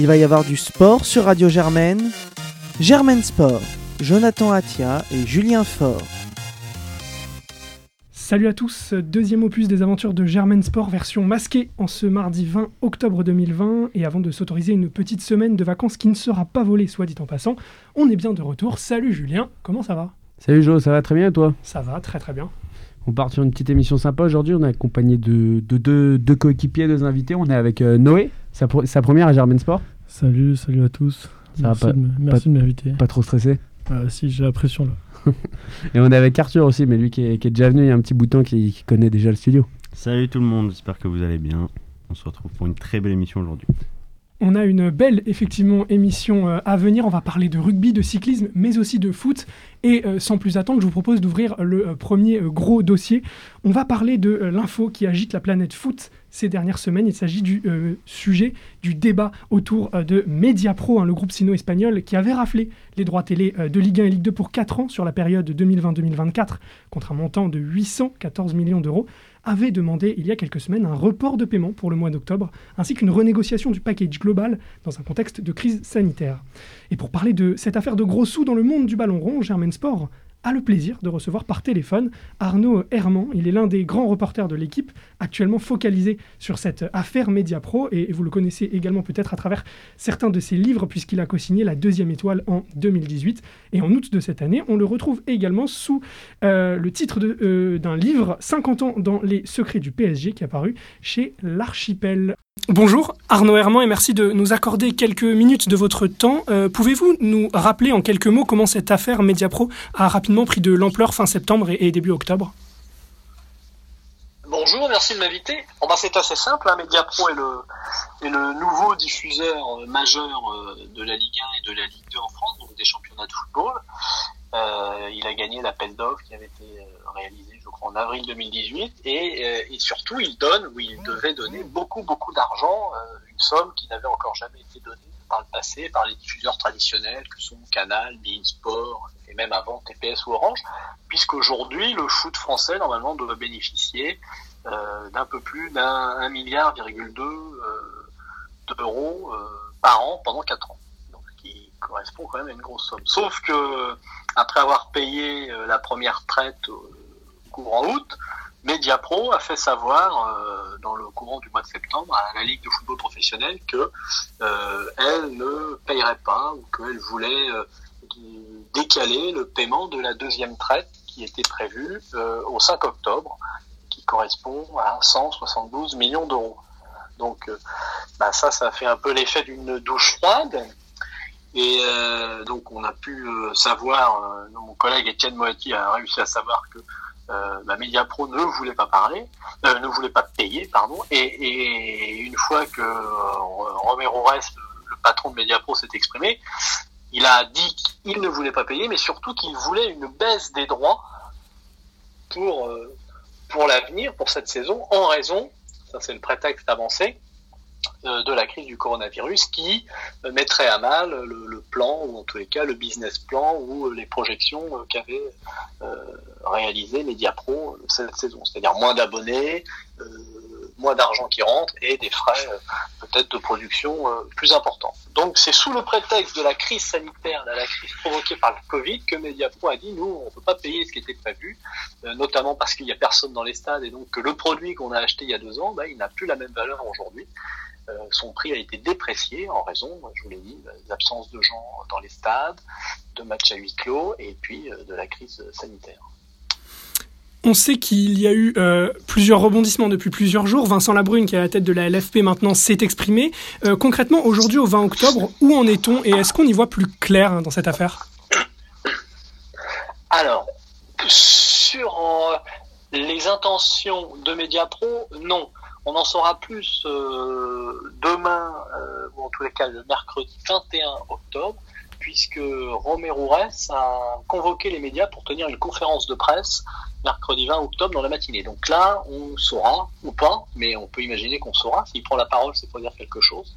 Il va y avoir du sport sur Radio Germaine. Germaine Sport, Jonathan Atia et Julien Faure. Salut à tous, deuxième opus des aventures de Germaine Sport version masquée en ce mardi 20 octobre 2020 et avant de s'autoriser une petite semaine de vacances qui ne sera pas volée soit dit en passant, on est bien de retour. Salut Julien, comment ça va? Salut Jo, ça va très bien toi? Ça va très très bien. On part sur une petite émission sympa aujourd'hui, on est accompagné de, deux, coéquipiers, deux invités, on est avec euh, Noé, sa, première à Germaine Sport. Salut, salut à tous. Ça merci va de, merci de m'inviter. Pas trop stressé ah, Si, j'ai la pression là. Et on est avec Arthur aussi, mais lui qui est, déjà venu il y a un petit bout de temps, qui, connaît déjà le studio. Salut tout le monde, j'espère que vous allez bien. On se retrouve pour une très belle émission aujourd'hui. On a une belle, effectivement, émission euh, à venir. On va parler de rugby, de cyclisme, mais aussi de foot. Et euh, sans plus attendre, je vous propose d'ouvrir le euh, premier gros dossier. On va parler de l'info qui agite la planète foot ces dernières semaines. Il s'agit du sujet du débat autour de Mediapro, hein, le groupe sino-espagnol qui avait raflé les droits télé de Ligue 1 et Ligue 2 pour 4 ans sur la période 2020-2024 contre un montant de 814 millions d'euros avait demandé il y a quelques semaines un report de paiement pour le mois d'octobre, ainsi qu'une renégociation du package global dans un contexte de crise sanitaire. Et pour parler de cette affaire de gros sous dans le monde du ballon rond, Germain Sport a le plaisir de recevoir par téléphone Arnaud Herman. Il est l'un des grands reporters de l'équipe, actuellement focalisé sur cette affaire Mediapro, et vous le connaissez également peut-être à travers certains de ses livres, puisqu'il a co-signé La Deuxième Étoile en 2018. Et en août de cette année, on le retrouve également sous euh, le titre euh, d'un livre, 50 ans dans les secrets du PSG, qui est apparu chez l'Archipel. Bonjour Arnaud Herman et merci de nous accorder quelques minutes de votre temps. Euh, pouvez-vous nous rappeler en quelques mots comment cette affaire Mediapro a rapidement pris de l'ampleur fin septembre et, début octobre? Bonjour, merci de m'inviter. ben c'est assez simple, hein. Mediapro est le, le nouveau diffuseur euh, majeur euh, de la Ligue 1 et de la Ligue 2 en France, donc des championnats de football. il a gagné l'appel d'offres qui avait été réalisé en avril 2018 et, euh, et, surtout il donne ou il devait donner beaucoup beaucoup d'argent, euh, une somme qui n'avait encore jamais été donnée par le passé par les diffuseurs traditionnels que sont Canal, Bein Sport et même avant TPS ou Orange, puisqu'aujourd'hui le foot français normalement doit bénéficier euh, d'un peu plus d'un milliard virgule deux d'euros par an pendant quatre ans. Donc, ce qui correspond quand même à une grosse somme. Sauf que après avoir payé la première traite courant août, Mediapro a fait savoir euh, dans le courant du mois de septembre à la Ligue de football professionnel que euh, elle ne payerait pas ou qu'elle voulait euh, décaler le paiement de la deuxième traite qui était prévue au 5 octobre, qui correspond à 172 millions d'euros. Donc bah ça, ça fait un peu l'effet d'une douche froide. Et donc on a pu savoir, mon collègue Étienne Moati a réussi à savoir que euh, bah, Mediapro ne voulait pas parler, euh, ne voulait pas payer, pardon. Et, et une fois que euh, Romero Rest, le, patron de Mediapro, s'est exprimé, il a dit qu'il ne voulait pas payer, mais surtout qu'il voulait une baisse des droits pour euh, pour l'avenir, pour cette saison, en raison, ça c'est le prétexte avancé, de la crise du coronavirus qui euh, mettrait à mal le, plan ou en tous les cas le business plan ou euh, les projections qu'avait réalisé Mediapro cette saison, c'est-à-dire moins d'abonnés, moins d'argent qui rentre et des frais peut-être de production plus importants. Donc c'est sous le prétexte de la crise sanitaire, de la crise provoquée par le Covid, que Mediapro a dit nous on ne peut pas payer ce qui était prévu, notamment parce qu'il n'y a personne dans les stades et donc que le produit qu'on a acheté il y a deux ans, bah, il n'a plus la même valeur aujourd'hui. Euh, son prix a été déprécié en raison, je vous l'ai dit, des absences de gens dans les stades, de matchs à huis clos et puis euh, de la crise sanitaire. On sait qu'il y a eu euh, plusieurs rebondissements depuis plusieurs jours. Vincent Labrune, qui est à la tête de la LFP maintenant, s'est exprimé. concrètement, aujourd'hui, au 20 octobre, où en est-on et est-ce qu'on y voit plus clair hein, dans cette affaire? Alors, sur les intentions de Mediapro, non. On en saura plus euh, demain, euh, ou en tous les cas le mercredi 21 octobre, puisque Romero a convoqué les médias pour tenir une conférence de presse mercredi 20 octobre dans la matinée. Donc là, on saura, ou pas, mais on peut imaginer qu'on saura, s'il prend la parole, c'est pour dire quelque chose,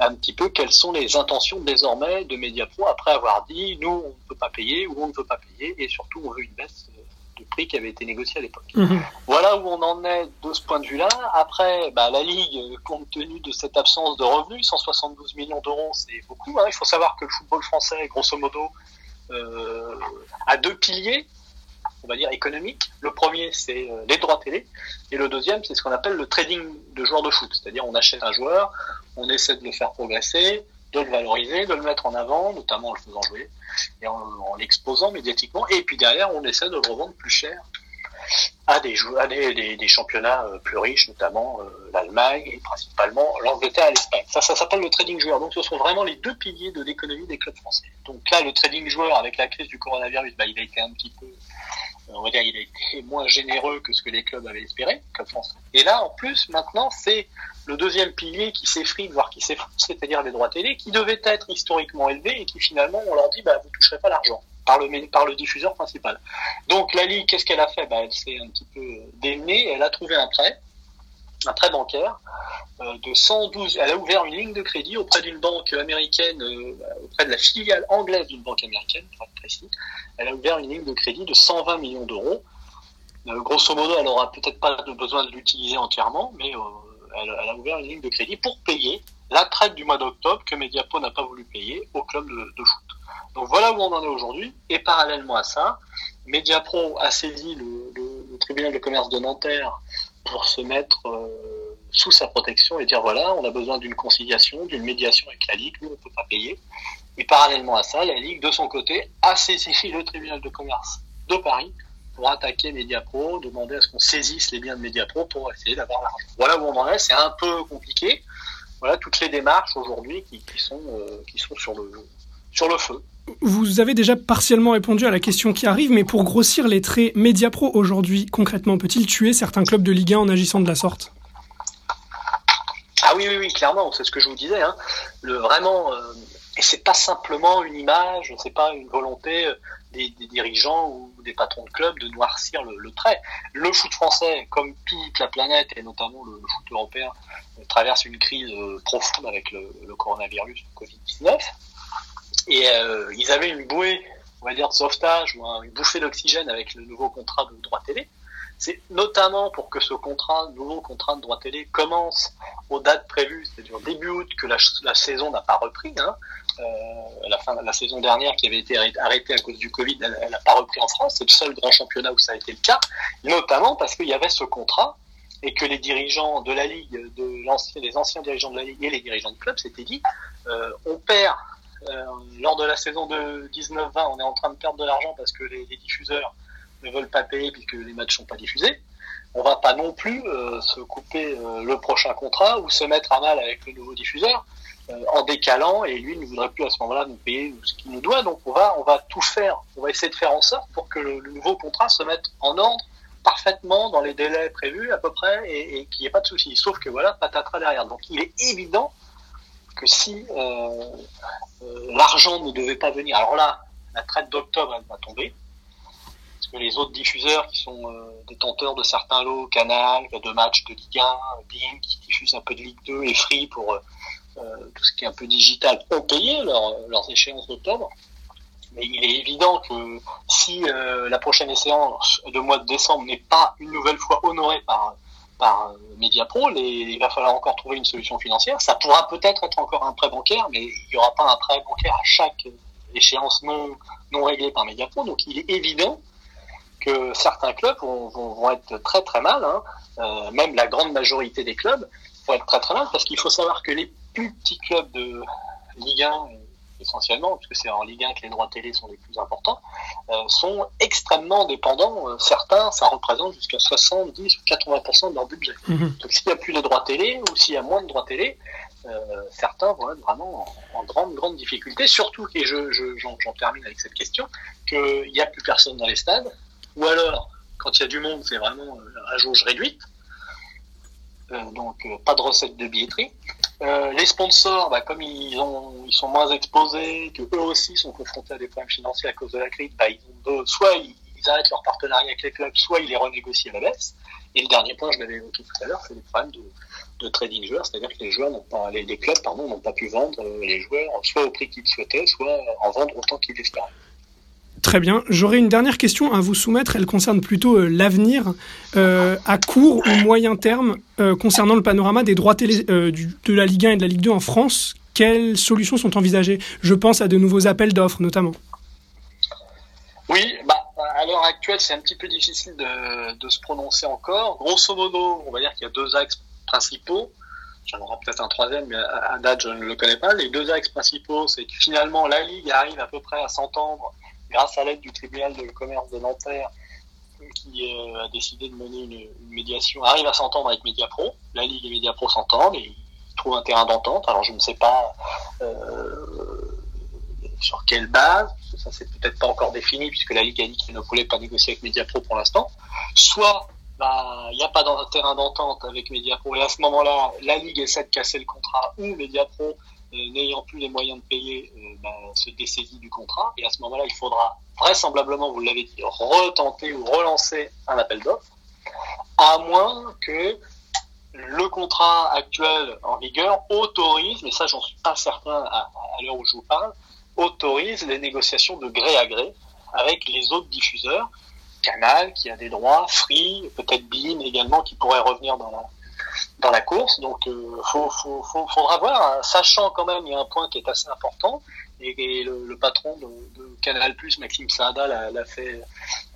un petit peu quelles sont les intentions désormais de Mediapro après avoir dit, nous, on ne peut pas payer, ou on ne veut pas payer, et surtout, on veut une baisse de prix qui avait été négocié à l'époque. Mhm. Voilà où on en est de ce point de vue-là. Après, bah, la Ligue, compte tenu de cette absence de revenus, 172 millions d'euros, c'est beaucoup. hein. Il faut savoir que le football français, grosso modo, euh, a deux piliers, on va dire économiques. Le premier, c'est euh, les droits télé, et le deuxième, c'est ce qu'on appelle le trading de joueurs de foot. C'est-à-dire, on achète un joueur, on essaie de le faire progresser, de le valoriser, de le mettre en avant, notamment en le faisant jouer et en, l'exposant médiatiquement. Et puis derrière, on essaie de le revendre plus cher à des, à des, des, championnats euh, plus riches, notamment euh, l'Allemagne et principalement l'Angleterre et l'Espagne. Ça, ça s'appelle le trading joueur. Donc, ce sont vraiment les deux piliers de l'économie des clubs français. Donc là, le trading joueur, avec la crise du coronavirus, bah, il a été un petit peu, on va dire, il a été moins généreux que ce que les clubs avaient espéré, clubs français. Et là, en plus, maintenant, c'est le deuxième pilier qui s'effrite, voire qui s'effondre, c'est-à-dire les droits télé, qui devaient être historiquement élevés et qui finalement, on leur dit, bah, vous toucherez pas l'argent par le, par le diffuseur principal. Donc la Ligue, qu'est-ce qu'elle a fait? Bah, Elle s'est un petit peu démenée, elle a trouvé un prêt, un prêt bancaire euh, de 112, elle a ouvert une ligne de crédit auprès d'une banque américaine, euh, auprès de la filiale anglaise d'une banque américaine, pour être précis. Elle a ouvert une ligne de crédit de 120 millions d'euros. Euh, grosso modo, elle aura peut-être pas besoin de l'utiliser entièrement, mais elle, a ouvert une ligne de crédit pour payer la traite du mois d'octobre que Mediapro n'a pas voulu payer au club de, foot. Donc voilà où on en est aujourd'hui. Et parallèlement à ça, Mediapro a saisi le tribunal de commerce de Nanterre pour se mettre euh, sous sa protection et dire voilà, on a besoin d'une conciliation, d'une médiation avec la Ligue, nous on ne peut pas payer. Et parallèlement à ça, la Ligue, de son côté, a saisi le tribunal de commerce de Paris pour attaquer Mediapro, demander à ce qu'on saisisse les biens de Mediapro pour essayer d'avoir l'argent. Voilà où on en est, c'est un peu compliqué. Voilà toutes les démarches aujourd'hui qui, qui sont, euh, qui sont sur, le, sur le feu. Vous avez déjà partiellement répondu à la question qui arrive, mais pour grossir les traits, Mediapro aujourd'hui, concrètement, peut-il tuer certains clubs de Ligue 1 en agissant de la sorte? Ah oui, oui, oui, clairement, c'est ce que je vous disais. Hein. Le, vraiment, euh, et c'est pas simplement une image, c'est pas une volonté euh, des, dirigeants ou des patrons de clubs de noircir le, trait. Le foot français, comme toute la planète et notamment le, le foot européen, euh, traverse une crise euh, profonde avec le, le coronavirus, le Covid-19. Et euh, ils avaient une bouée, on va dire, de sauvetage ou un- une bouffée d'oxygène avec le nouveau contrat de droit télé. C'est notamment pour que ce contrat, nouveau contrat de droit télé, commence aux dates prévues, c'est-à-dire début août, que la, la saison n'a pas repris. Hein. Euh, la, fin, la saison dernière qui avait été arrêt- arrêtée à cause du Covid, elle n'a pas repris en France. C'est le seul grand championnat où ça a été le cas, notamment parce qu'il y avait ce contrat et que les dirigeants de la Ligue, de l'ancien, les anciens dirigeants de la Ligue et les dirigeants de club s'étaient dit, euh, on perd lors de la saison de 19-20, on est en train de perdre de l'argent parce que les, diffuseurs ne veulent pas payer puisque les matchs sont pas diffusés. On va pas non plus euh, se couper euh, le prochain contrat ou se mettre à mal avec le nouveau diffuseur euh, en décalant et lui ne voudrait plus à ce moment-là nous payer ce qu'il nous doit. Donc on va tout faire, on va essayer de faire en sorte pour que le, nouveau contrat se mette en ordre parfaitement dans les délais prévus à peu près et, et qu'il n'y ait pas de souci. Sauf que voilà, patatras derrière. Donc il est évident que si euh, euh, l'argent ne devait pas venir, alors là, la traite d'octobre elle va tomber parce que les autres diffuseurs qui sont euh, détenteurs de certains lots, Canal, de matchs de Ligue 1, Bein qui diffusent un peu de Ligue 2 et Free pour tout ce qui est un peu digital, ont payé leur- leurs échéances d'octobre. Mais il est évident que si la prochaine échéance de mois de décembre n'est pas une nouvelle fois honorée par par euh, il va falloir encore trouver une solution financière. Ça pourra peut-être être encore un prêt bancaire, mais il n'y aura pas un prêt bancaire à chaque euh, échéance non réglée par Mediapro. Donc il est évident que certains clubs vont être très très mal, hein. Euh, même la grande majorité des clubs vont être très très mal, parce qu'il faut savoir que les plus petits clubs de Ligue 1, essentiellement, puisque c'est en Ligue 1 que les droits télé sont les plus importants, euh, sont extrêmement dépendants. Euh, certains, ça représente jusqu'à 70 ou 80% de leur budget. Mhm. Donc s'il n'y a plus de droits télé, ou s'il y a moins de droits télé, euh, certains vont être vraiment en, en grande, grande difficulté, surtout, et je, je, j'en, j'en termine avec cette question, qu'il n'y a plus personne dans les stades, ou alors, quand il y a du monde, c'est vraiment à jauge réduite, donc euh, pas de recette de billetterie. Euh, les sponsors, bah, comme ils, ont, ils sont moins exposés, que eux aussi sont confrontés à des problèmes financiers à cause de la crise, bah, ils ont deux- soit ils, arrêtent leur partenariat avec les clubs, soit ils les renégocient à la baisse. Et le dernier point, je l'avais évoqué tout à l'heure, c'est les problèmes de, de trading joueurs, c'est-à-dire que les joueurs pas, les, les clubs pardon, n'ont pas pu vendre euh, les joueurs soit au prix qu'ils souhaitaient, soit en vendre autant qu'ils espéraient. Très bien. J'aurais une dernière question à vous soumettre. Elle concerne plutôt euh, l'avenir euh, à court ou moyen terme euh, concernant le panorama des droits télé de la Ligue 1 et de la Ligue 2 en France. Quelles solutions sont envisagées? Je pense à de nouveaux appels d'offres notamment. Oui, bah, à l'heure actuelle, c'est un petit peu difficile de, se prononcer encore. Grosso modo, on va dire qu'il y a deux axes principaux. J'en aurai peut-être un troisième, mais à date, je ne le connais pas. Les deux axes principaux, c'est que finalement, la Ligue arrive à peu près à s'entendre grâce à l'aide du tribunal de commerce de Nanterre qui euh, a décidé de mener une, médiation, arrive à s'entendre avec Mediapro. La Ligue et Mediapro s'entendent et ils trouvent un terrain d'entente. Alors, je ne sais pas euh, sur quelle base, ça c'est peut-être pas encore défini puisque la Ligue a dit qu'elle ne voulait pas négocier avec Mediapro pour l'instant. Soit bah, il n'y a pas de terrain d'entente avec Mediapro et à ce moment-là, la Ligue essaie de casser le contrat ou Mediapro, n'ayant plus les moyens de payer, euh, bah, se dessaisit du contrat et à ce moment-là, il faudra vraisemblablement, vous l'avez dit, retenter ou relancer un appel d'offres, à moins que le contrat actuel en vigueur autorise, mais ça j'en suis pas certain à, l'heure où je vous parle, autorise les négociations de gré à gré avec les autres diffuseurs. Canal qui a des droits, Free, peut-être Beam également qui pourrait revenir dans la dans la course. Donc euh, faut, faut, faut- faudra voir, hein. sachant quand même il y a un point qui est assez important et, et le, le patron de, de Canal Maxime Saada l'a fait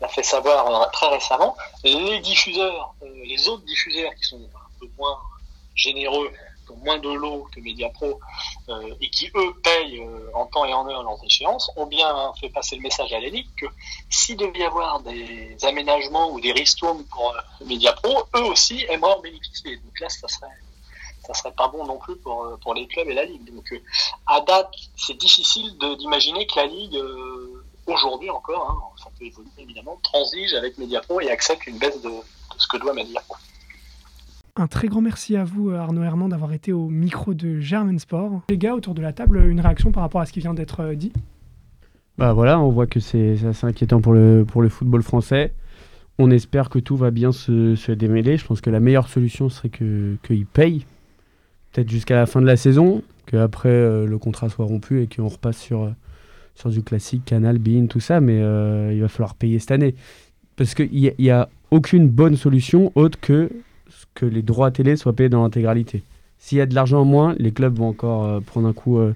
fait savoir euh, très récemment. Les diffuseurs, euh, les autres diffuseurs qui sont un peu moins généreux, ont moins de lots que Mediapro, euh, et qui eux payent euh, en temps et en heure leurs échéances, ont bien fait passer le message à la Ligue que s'il devait y avoir des aménagements ou des ristournes pour euh, Mediapro, eux aussi aimeraient en bénéficier. Donc là, ça serait ça serait pas bon non plus pour, pour les clubs et la Ligue. Donc à date, c'est difficile d'imaginer que la Ligue, aujourd'hui encore, hein, ça peut évoluer évidemment, transige avec Mediapro et accepte une baisse de, de ce que doit Mediapro. Un très grand merci à vous, euh, Arnaud Herman, d'avoir été au micro de Germain Sport. Les gars, autour de la table, une réaction par rapport à ce qui vient d'être euh, dit? Bah voilà, on voit que c'est assez inquiétant pour le, pour le football français. On espère que tout va bien se, démêler. Je pense que la meilleure solution serait que- qu'ils payent, peut-être jusqu'à la fin de la saison, qu'après euh, le contrat soit rompu et qu'on repasse sur, euh, sur du classique, Canal, Bein, tout ça, mais il va falloir payer cette année. Parce qu'il n'y y a aucune bonne solution autre que que les droits télé soient payés dans l'intégralité. S'il y a de l'argent en moins, les clubs vont encore euh, prendre un coup, euh,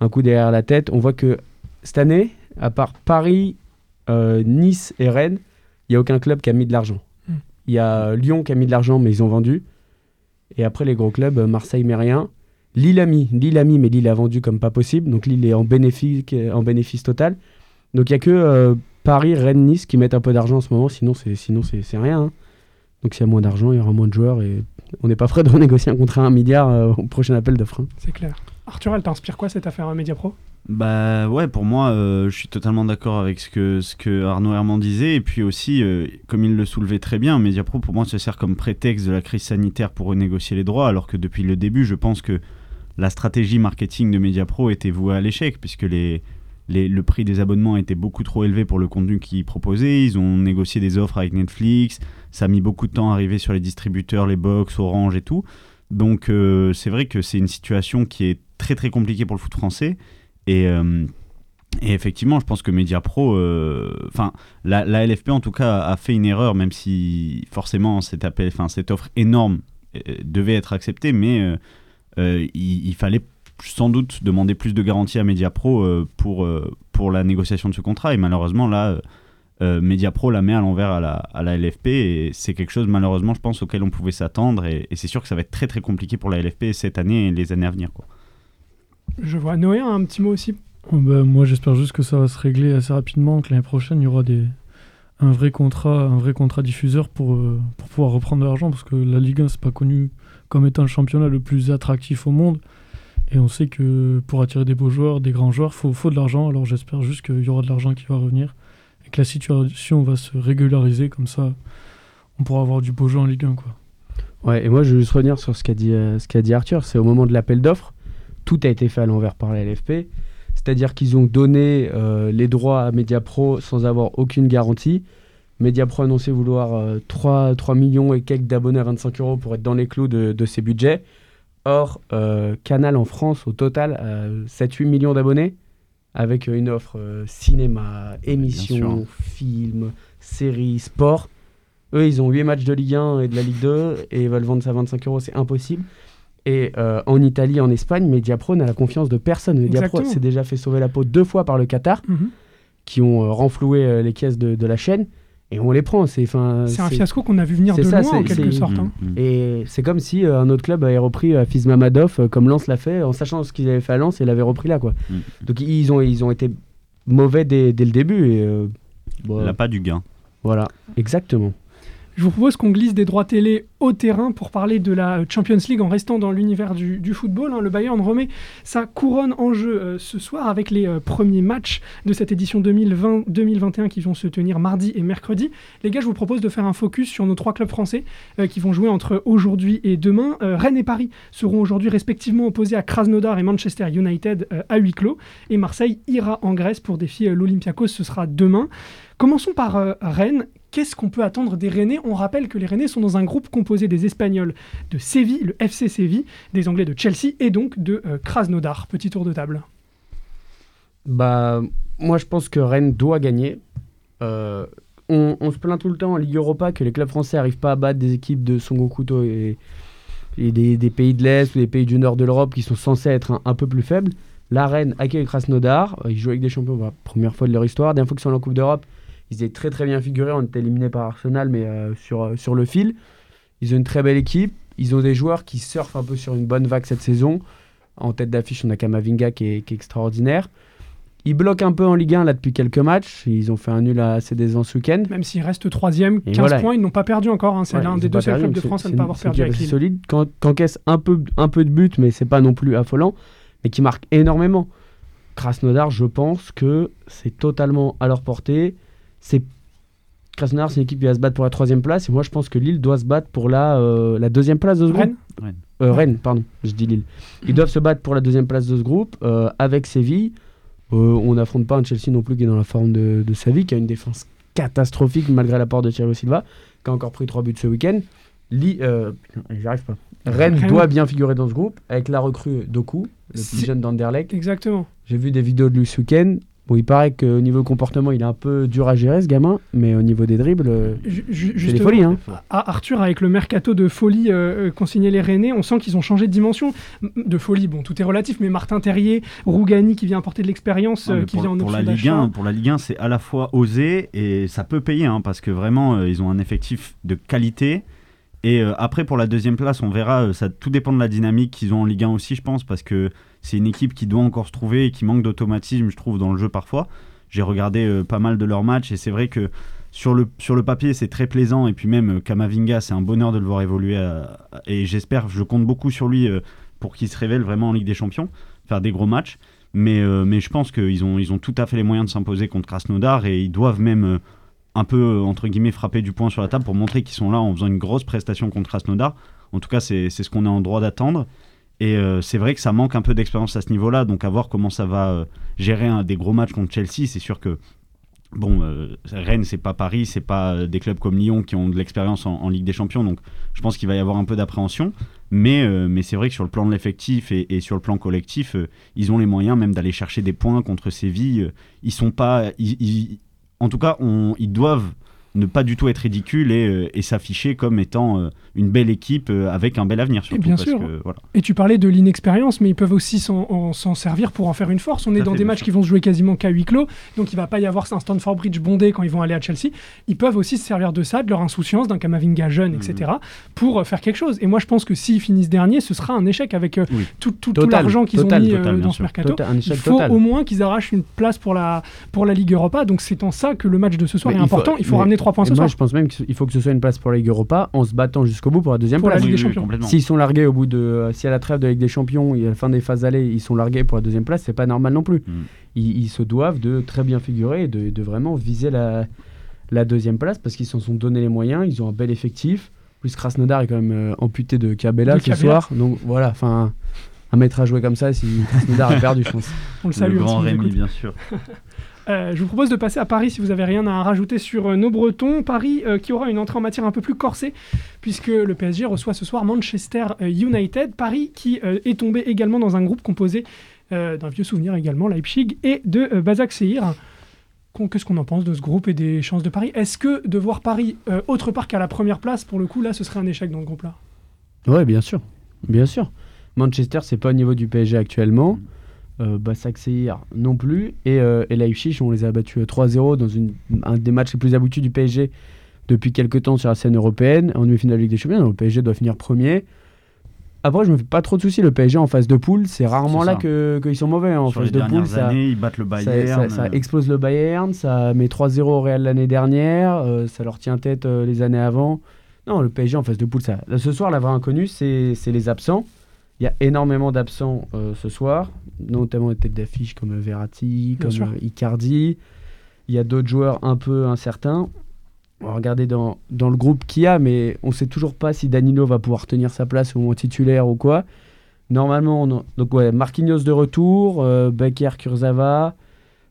un coup derrière la tête. On voit que cette année, à part Paris, euh, Nice et Rennes, il n'y a aucun club qui a mis de l'argent. Mm. Il y a Lyon qui a mis de l'argent, mais ils ont vendu. Et après, les gros clubs, Marseille met rien. Lille a mis, Lille a mis, mais Lille a vendu comme pas possible. Donc Lille est en bénéfice, en bénéfice total. Donc il n'y a que euh, Paris, Rennes, Nice qui mettent un peu d'argent en ce moment. Sinon, c'est sinon c'est rien. hein. Donc s'il y a moins d'argent, il y aura moins de joueurs. Et on n'est pas prêt de renégocier un contrat à un milliard euh, au prochain appel d'offres. hein. C'est clair. Arthur, elle t'inspire quoi cette affaire à Mediapro Bah ouais, pour moi, euh, je suis totalement d'accord avec ce que, ce que Arnaud Herman disait. Et puis aussi, euh, comme il le soulevait très bien, Mediapro, pour moi, se sert comme prétexte de la crise sanitaire pour renégocier les droits, alors que depuis le début, je pense que la stratégie marketing de Mediapro était vouée à l'échec, puisque les, le prix des abonnements était beaucoup trop élevé pour le contenu qu'ils proposaient. Ils ont négocié des offres avec Netflix. Ça a mis beaucoup de temps à arriver sur les distributeurs, les box, Orange et tout. Donc euh, c'est vrai que c'est une situation qui est très très compliquée pour le foot français. Et, euh, effectivement, je pense que Mediapro, euh, enfin la, LFP en tout cas a fait une erreur, même si forcément cette offre énorme devait être acceptée, mais il fallait sans doute demander plus de garanties à Mediapro euh, pour, euh, pour la négociation de ce contrat. Et malheureusement, là, euh, Mediapro la met à l'envers à la, à la LFP. Et c'est quelque chose, malheureusement, je pense, auquel on pouvait s'attendre. Et, et c'est sûr que ça va être très, très compliqué pour la LFP cette année et les années à venir. Quoi. Je vois. Noé, un petit mot aussi Oh, bah, moi, j'espère juste que ça va se régler assez rapidement, que l'année prochaine, il y aura des... un, vrai contrat, un vrai contrat diffuseur pour, euh, pour pouvoir reprendre de l'argent, parce que la Ligue 1, c'est pas connu comme étant le championnat le plus attractif au monde. Et on sait que pour attirer des beaux joueurs, des grands joueurs, il faut, faut de l'argent. Alors j'espère juste qu'il y aura de l'argent qui va revenir et que la situation va se régulariser, comme ça, on pourra avoir du beau jeu en Ligue 1. Quoi. Ouais, et moi je veux juste revenir sur ce qu'a dit, euh, dit Arthur. C'est au moment de l'appel d'offres, tout a été fait à l'envers par la LFP. C'est-à-dire qu'ils ont donné euh, les droits à Mediapro sans avoir aucune garantie. Mediapro a annoncé vouloir euh, 3, 3 millions et quelques d'abonnés à 25 euros pour être dans les clous de, de ses budgets. Or, euh, Canal en France, au total, a 7-8 millions d'abonnés avec une offre euh, cinéma, émission, film, série, sport. Eux, ils ont 8 matchs de Ligue 1 et de la Ligue 2 et ils veulent vendre ça à 25 euros, c'est impossible. Et euh, en Italie, en Espagne, Mediapro n'a la confiance de personne. Mediapro s'est déjà fait sauver la peau deux fois par le Qatar, Mhm. qui ont euh, renfloué euh, les caisses de, de la chaîne. Et on les prend. C'est, un fiasco qu'on a vu venir de ça, loin en quelque sorte. hein. Mm, mm. Et c'est comme si euh, un autre club avait repris euh, Fils Mamadov, euh, comme Lens l'a fait, en sachant ce qu'ils avaient fait à Lens et l'avait repris là. Quoi. Mm. Donc ils ont, ils ont été mauvais dès, dès le début. Et, euh, n'a pas du gain. Voilà, exactement. Je vous propose qu'on glisse des droits télé au terrain pour parler de la Champions League en restant dans l'univers du, football. hein. Le Bayern remet sa couronne en jeu euh, ce soir avec les euh, premiers matchs de cette édition 2020-2021 qui vont se tenir mardi et mercredi. Les gars, je vous propose de faire un focus sur nos trois clubs français euh, qui vont jouer entre aujourd'hui et demain. Rennes et Paris seront aujourd'hui respectivement opposés à Krasnodar et Manchester United à huis clos. Et Marseille ira en Grèce pour défier l'Olympiakos. Ce sera demain. Commençons par Rennes. Qu'est-ce qu'on peut attendre des Rennais? On rappelle que les Rennais sont dans un groupe composé des Espagnols de Séville, le FC Séville, des Anglais de Chelsea et donc de euh, Krasnodar. Petit tour de table. Bah, moi, je pense que Rennes doit gagner. Euh, on, se plaint tout le temps en Ligue Europa que les clubs français n'arrivent pas à battre des équipes de Son Gokuto et, des, pays de l'Est ou des pays du Nord de l'Europe qui sont censés être un, un peu plus faibles. La Rennes accueille Krasnodar. Euh, Ils jouent avec des champions pour la première fois de leur histoire. Dernière fois qu'ils sont en Coupe d'Europe, ils étaient très très bien figurés. On était éliminés par Arsenal, mais euh, sur, euh, sur le fil. Ils ont une très belle équipe. Ils ont des joueurs qui surfent un peu sur une bonne vague cette saison. En tête d'affiche, on a Kamavinga qui est, qui est extraordinaire. Ils bloquent un peu en Ligue 1 là depuis quelques matchs. Ils ont fait un nul assez décevant ce week-end. Même s'ils restent troisième, Et 15 voilà. points, ils n'ont pas perdu encore. hein. C'est Ouais, l'un des deux seuls clubs de c'est- France à c'est ne pas avoir c'est perdu Lille. solide, qu'en- qu'encaisse un peu, un peu de buts, mais c'est pas non plus affolant, mais qui marque énormément. Krasnodar, je pense que c'est totalement à leur portée. C'est Krasnodar, c'est une équipe qui va se battre pour la troisième place, et moi je pense que Lille doit se battre pour la, euh, la deuxième place de ce Rennes groupe. Euh, Rennes, pardon, je dis Lille. Ils doivent se battre pour la deuxième place de ce groupe euh, avec Séville. On n'affronte pas un Chelsea non plus qui est dans la forme de, de sa vie, qui a une défense catastrophique malgré l'apport de Thiago Silva, qui a encore pris trois buts ce week-end. Li- euh, putain, j'y arrive pas. Rennes Rennes. doit bien figurer dans ce groupe avec la recrue Doku, le petit jeune d'Anderlecht. Exactement. J'ai vu des vidéos de lui ce week-end. Bon, il paraît qu'au niveau comportement, il est un peu dur à gérer ce gamin, mais au niveau des dribbles, euh, c'est des justement, folies. Hein. Ah, Arthur, avec le mercato de folie euh, euh, qu'ont signé les Rennais, on sent qu'ils ont changé de dimension. De folie, bon, tout est relatif, mais Martin Terrier, Rougani qui vient apporter de l'expérience, euh, qui pour, vient en pour la Ligue d'achat. 1, pour la Ligue 1, c'est à la fois osé et ça peut payer hein, parce que vraiment euh, ils ont un effectif de qualité. Et euh, après pour la deuxième place, on verra. euh, ça tout dépend de la dynamique qu'ils ont en Ligue 1 aussi, je pense, parce que c'est une équipe qui doit encore se trouver et qui manque d'automatisme, je trouve, dans le jeu parfois. J'ai regardé euh, pas mal de leurs matchs et c'est vrai que sur le, sur le papier, c'est très plaisant. Et puis même euh, Kamavinga, c'est un bonheur de le voir évoluer. et j'espère, je compte beaucoup sur lui euh, pour qu'il se révèle vraiment en Ligue des Champions, faire des gros matchs. Mais, mais je pense qu'ils ont, ils ont tout à fait les moyens de s'imposer contre Krasnodar et ils doivent même un peu, entre guillemets, frapper du poing sur la table pour montrer qu'ils sont là en faisant une grosse prestation contre Krasnodar. En tout cas, c'est ce qu'on est en droit d'attendre. Et euh, c'est vrai que ça manque un peu d'expérience à ce niveau-là. Donc à voir comment ça va euh, gérer un, des gros matchs contre Chelsea. C'est sûr que Bon, euh, Rennes, c'est pas Paris, c'est pas des clubs comme Lyon qui ont de l'expérience en, Ligue des Champions, donc je pense qu'il va y avoir un peu d'appréhension. Mais, mais c'est vrai que sur le plan de l'effectif et, sur le plan collectif, ils ont les moyens même d'aller chercher des points contre Séville. Ils sont pas, en tout cas, ils doivent ne pas du tout être ridicules et, euh, et s'afficher comme étant euh, une belle équipe euh, avec un bel avenir. Surtout, bien parce sûr. que, voilà. Et tu parlais de l'inexpérience, mais ils peuvent aussi s'en en- s'en servir pour en faire une force. On est dans des bien matchs sûr. qui vont se jouer quasiment qu'à huis clos, donc il va pas y avoir un Stanford Bridge bondé quand ils vont aller à Chelsea. Ils peuvent aussi se servir de ça, de leur insouciance, d'un Kamavinga jeune, Mhm. etc., pour euh, faire quelque chose. Et moi, je pense que s'ils finissent dernier, ce sera un échec avec euh, Oui. tout, tout- tout Total, l'argent qu'ils ont mis total, bien dans ce mercato. Total- un Il faut total. au moins qu'ils arrachent une place pour la, pour la Ligue Europa. Donc c'est en ça que le match de ce soir Mais est il faut- important. Il faut mais- ramener trois points Et ce moi, soir je pense même qu'il faut que ce soit une place pour la Ligue Europa en se battant jusqu'au bout pour la deuxième Pour la place. Ligue Oui, Champions. S'ils sont largués au bout de. euh, si à la trêve de la Ligue des Champions et à la fin des phases allées, ils sont largués pour la deuxième place, c'est pas normal non plus. Mm. Ils, ils se doivent de très bien figurer et de, de vraiment viser la, la deuxième place parce qu'ils s'en sont donné les moyens, ils ont un bel effectif. Plus Krasnodar est quand même euh, amputé de Cabella De ce Cabella. soir. Donc voilà, enfin. Un maître à jouer comme ça si Krasnodar a perdu, je pense. On le salue. le grand Rémi, bien sûr. Euh, je vous propose de passer à Paris si vous avez rien à rajouter sur euh, nos Bretons. Paris euh, qui aura une entrée en matière un peu plus corsée puisque le PSG reçoit ce soir Manchester United. Paris qui euh, est tombé également dans un groupe composé euh, d'un vieux souvenir également, Leipzig, et de euh, Basak Seir. Qu'on- Qu'est-ce qu'on en pense de ce groupe et des chances de Paris? Est-ce que de voir Paris euh, autre part qu'à la première place, pour le coup, là, ce serait un échec dans le groupe-là? Ouais, bien sûr. Bien sûr. Manchester, c'est pas au niveau du PSG actuellement. Euh, Seir non plus. Et, euh, et Leipzig, on les a battus euh, 3-0 dans une, un des matchs les plus aboutis du PSG depuis quelques temps sur la scène européenne, en demi-finale de Ligue des Champions. Donc, le PSG doit finir premier. Après, je me fais pas trop de soucis. Le PSG en phase de poule, c'est rarement là que- qu'ils sont mauvais. hein. En Sur phase les de poule, ça, ils battent le Bayern. ça- ça euh, explose le Bayern, ça met 3-0 au Real l'année dernière, euh, ça leur tient tête euh, les années avant. Non, le PSG en phase de poule, ça. Là, ce soir, la vraie inconnue, c'est c'est les absents. Il y a énormément d'absents euh, ce soir, notamment des têtes d'affiche comme Verratti, Bien comme euh, Icardi. Il y a d'autres joueurs un peu incertains. On va regarder dans, dans le groupe qu'il y a, mais on sait toujours pas si Danilo va pouvoir tenir sa place au moment titulaire ou quoi. Normalement, on a- donc ouais, Marquinhos de retour, euh, Becker, Kurzawa,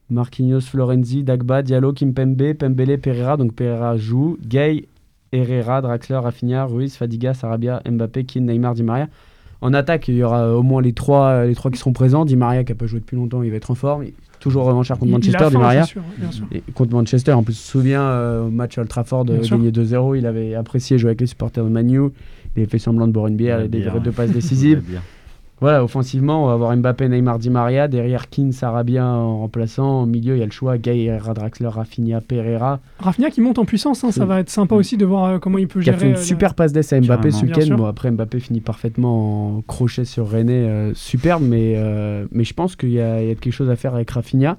Marquinhos, Florenzi, Dagba, Diallo, Kimpembe, Pembele, Pereira. Donc Pereira joue. Gay, Herrera, Draxler, Rafinha, Ruiz, Fadiga, Sarabia, Mbappé, Keane, Neymar, Di Maria. En attaque, il y aura au moins les trois, les trois qui seront présents. Di Maria, qui n'a pas joué depuis longtemps, il va être en forme. Il toujours revanchard contre Il- il a Manchester, Di Maria. c'est sûr, bien sûr. Et contre Manchester, en plus, je me souviens euh, au match Old Trafford, euh, gagné 2-0. Il avait apprécié jouer avec les supporters de Manu. Il avait fait semblant de boire une bière, il avait bière, livré deux passes décisives. Voilà, offensivement, on va avoir Mbappé, Neymar, Di Maria. Derrière Keane, Sarabia en remplaçant. Au milieu, il y a le choix Gay, Herrera, Draxler, Rafinha, Pereira. Rafinha qui monte en puissance, hein, ça va être sympa aussi de voir euh, comment il peut Qui a gérer. fait une euh, super passe d'essai à Mbappé ce week-end. Bon, après, Mbappé finit parfaitement en crochet sur René. euh, superbe, mais, euh, mais je pense qu'il y, a il y a quelque chose à faire avec Rafinha.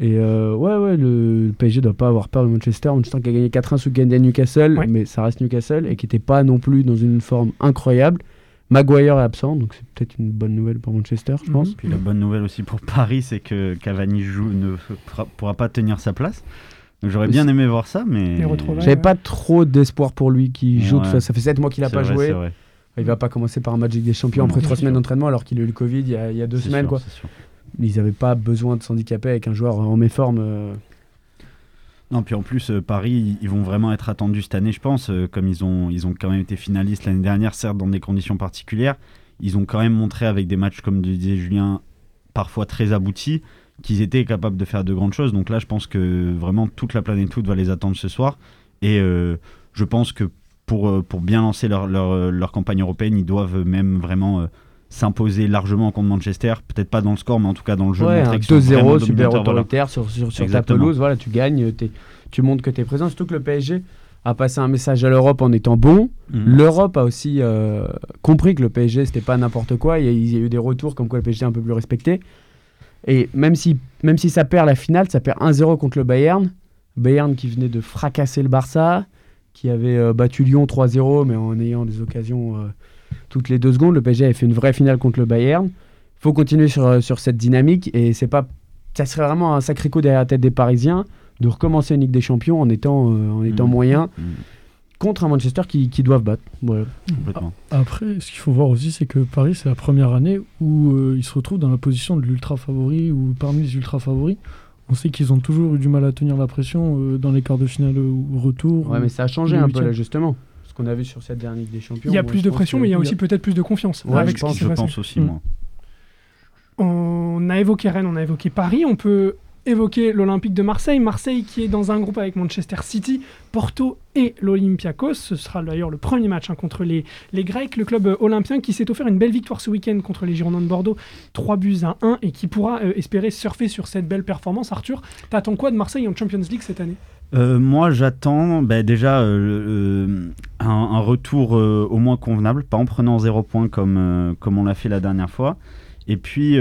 Et euh, ouais, ouais, le, le PSG doit pas avoir peur de Manchester. Manchester qui a gagné 4-1 sous Gandhi à Newcastle, Ouais. mais ça reste Newcastle et qui n'était pas non plus dans une forme incroyable. Maguire est absent, donc c'est peut-être une bonne nouvelle pour Manchester, je pense. Mhm. Puis la bonne nouvelle aussi pour Paris, c'est que Cavani joue, ne pourra pas tenir sa place. Donc j'aurais bien aimé voir ça, mais. J'avais ouais. pas trop d'espoir pour lui qui joue. Ouais. Ça fait 7 mois qu'il a pas vrai, joué. Il va pas commencer par un match Ligue des Champions Non, après c'est 3 sûr. semaines d'entraînement alors qu'il a eu le Covid il y a, il y a 2 C'est semaines. sûr, quoi. Ils n'avaient pas besoin de s'handicaper avec un joueur en méforme. euh. Non, puis en plus, euh, Paris, ils- vont vraiment être attendus cette année, je pense, euh, comme ils ont, quand même été finalistes l'année dernière, certes dans des conditions particulières. Ils ont quand même montré avec des matchs, comme disait Julien, parfois très aboutis, qu'ils étaient capables de faire de grandes choses. Donc là, je pense que vraiment toute la planète foot va les attendre ce soir. Et euh, je pense que pour, bien lancer leur, campagne européenne, ils doivent même vraiment s'imposer largement contre Manchester. Peut-être pas dans le score, mais en tout cas dans le jeu. Ouais, montrer un qu'ils sont vraiment 2-0 super dominateurs, voilà. autoritaire sur, sur, sur ta pelouse. Voilà, tu gagnes, tu montres que tu es présent. Surtout que le PSG a passé un message à l'Europe en étant bon. Mhm. L'Europe a aussi euh, compris que le PSG c'était pas n'importe quoi. Il y, a, il y a eu des retours comme quoi le PSG est un peu plus respecté. Et même si, même si ça perd la finale, ça perd 1-0 contre le Bayern. Bayern qui venait de fracasser le Barça, qui avait euh, battu Lyon 3-0, mais en ayant des occasions euh, toutes les deux secondes. Le PSG avait fait une vraie finale contre le Bayern. Il faut continuer sur, euh, sur cette dynamique et c'est pas, ça serait vraiment un sacré coup derrière la tête des Parisiens de recommencer une Ligue des Champions en étant, euh, en étant Mhm. moyen Mhm. contre un Manchester qui, qui doivent battre. Voilà. Complètement. Après, ce qu'il faut voir aussi, c'est que Paris, c'est la première année où euh, ils se retrouvent dans la position de l'ultra favori ou parmi les ultra favoris. On sait qu'ils ont toujours eu du mal à tenir la pression euh, dans les quarts de finale ou retour. Ouais, ou- mais ça a changé un peu là justement. Qu'on a vu sur cette dernière Ligue des Champions. Il y a plus de pression, que- mais il y a aussi peut-être plus de confiance Ouais, avec je ce qui pense, s'est Je passé. pense aussi, moi. On a évoqué Rennes, on a évoqué Paris, on peut évoquer l'Olympique de Marseille. Marseille qui est dans un groupe avec Manchester City, Porto et l'Olympiakos. Ce sera d'ailleurs le premier match hein, contre les, les Grecs. Le club euh, olympien qui s'est offert une belle victoire ce week-end contre les Girondins de Bordeaux, 3 buts à 1 et qui pourra euh, espérer surfer sur cette belle performance. Arthur, t'attends quoi de Marseille en Champions League cette année? Euh, moi, j'attends bah, déjà euh, euh, un, retour au moins convenable, pas en prenant zéro point comme, comme on l'a fait la dernière fois. Et puis,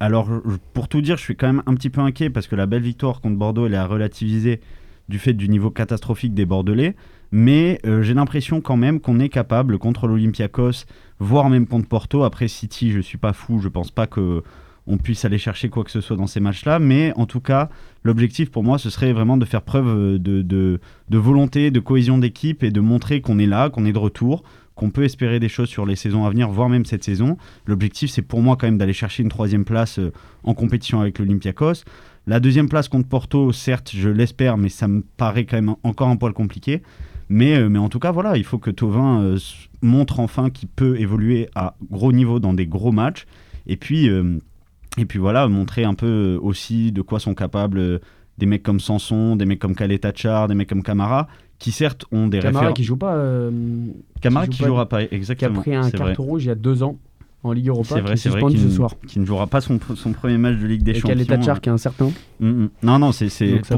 alors, pour tout dire, je suis quand même un petit peu inquiet parce que la belle victoire contre Bordeaux, elle est à relativiser du fait du niveau catastrophique des Bordelais. Mais j'ai l'impression quand même qu'on est capable contre l'Olympiakos, voire même contre Porto. Après City, je suis pas fou, je pense pas que on puisse aller chercher quoi que ce soit dans ces matchs-là. Mais en tout cas, l'objectif pour moi, ce serait vraiment de faire preuve de, de, volonté, de cohésion d'équipe et de montrer qu'on est là, qu'on est de retour, qu'on peut espérer des choses sur les saisons à venir, voire même cette saison. L'objectif, c'est pour moi quand même d'aller chercher une troisième place euh, en compétition avec l'Olympiakos. La deuxième place contre Porto, certes, je l'espère, mais ça me paraît quand même encore un poil compliqué. Mais, euh, mais en tout cas, voilà, il faut que Tovin euh, montre enfin qu'il peut évoluer à gros niveau dans des gros matchs. Et puis, euh, et puis voilà, montrer un peu euh, aussi de quoi sont capables euh, des mecs comme Sanson, des mecs comme Khaled Tachar, des mecs comme Camara, qui certes ont des Camara références. qui joue pas. euh, Camara qui qui joue pas- jouera pas, qui a exactement. pris un carton rouge il y a deux ans en Ligue Europa. C'est vrai, qui est c'est vrai qu'il ce soir. qui ne jouera pas son, son premier match de Ligue des Champions. Khaled Tachar qui est incertain. Mm, mm. Non, non, c'est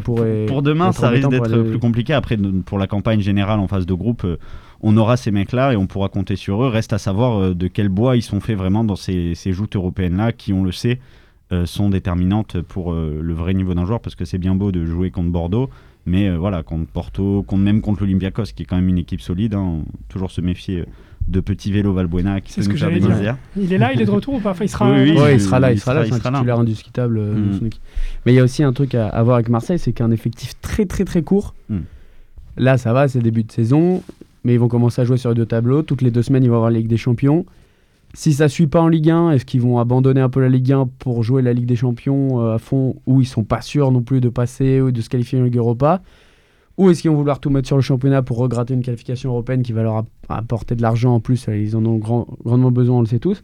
pour, pour demain, ça risque d'être aller- plus compliqué. Après, pour la campagne générale en phase de groupe, euh, on aura ces mecs-là et on pourra compter sur eux. Reste à savoir euh, de quel bois ils sont faits vraiment dans ces, ces joutes européennes-là, qui, on le sait, euh, sont déterminantes pour euh, le vrai niveau d'un joueur, parce que c'est bien beau de jouer contre Bordeaux, mais euh, voilà, contre Porto, contre, même contre l'Olympiakos, qui est quand même une équipe solide, hein, toujours se méfier euh, de petits vélos Valbuena qui peut ce nous que faire des j'allais dire. misères. Il est là, il est de retour ou pas? Enfin, il sera. Oui, oui, Ouais, je- il sera là, il, il sera, sera- là, il c'est un sera là. titulaire indiscutable Mm. Mais il y a aussi un truc à, à voir avec Marseille, c'est qu'un effectif très très très court. Mm. Là, ça va, c'est début de saison, mais ils vont commencer à jouer sur les deux tableaux. Toutes les deux semaines, ils vont avoir la Ligue des Champions. Si ça suit pas en Ligue 1, est-ce qu'ils vont abandonner un peu la Ligue 1 pour jouer la Ligue des Champions euh, à fond, ou ils sont pas sûrs non plus de passer ou de se qualifier en Ligue Europa? Ou est-ce qu'ils vont vouloir tout mettre sur le championnat pour regratter une qualification européenne qui va leur app- apporter de l'argent en plus? Euh, Ils en ont grand- grandement besoin, on le sait tous.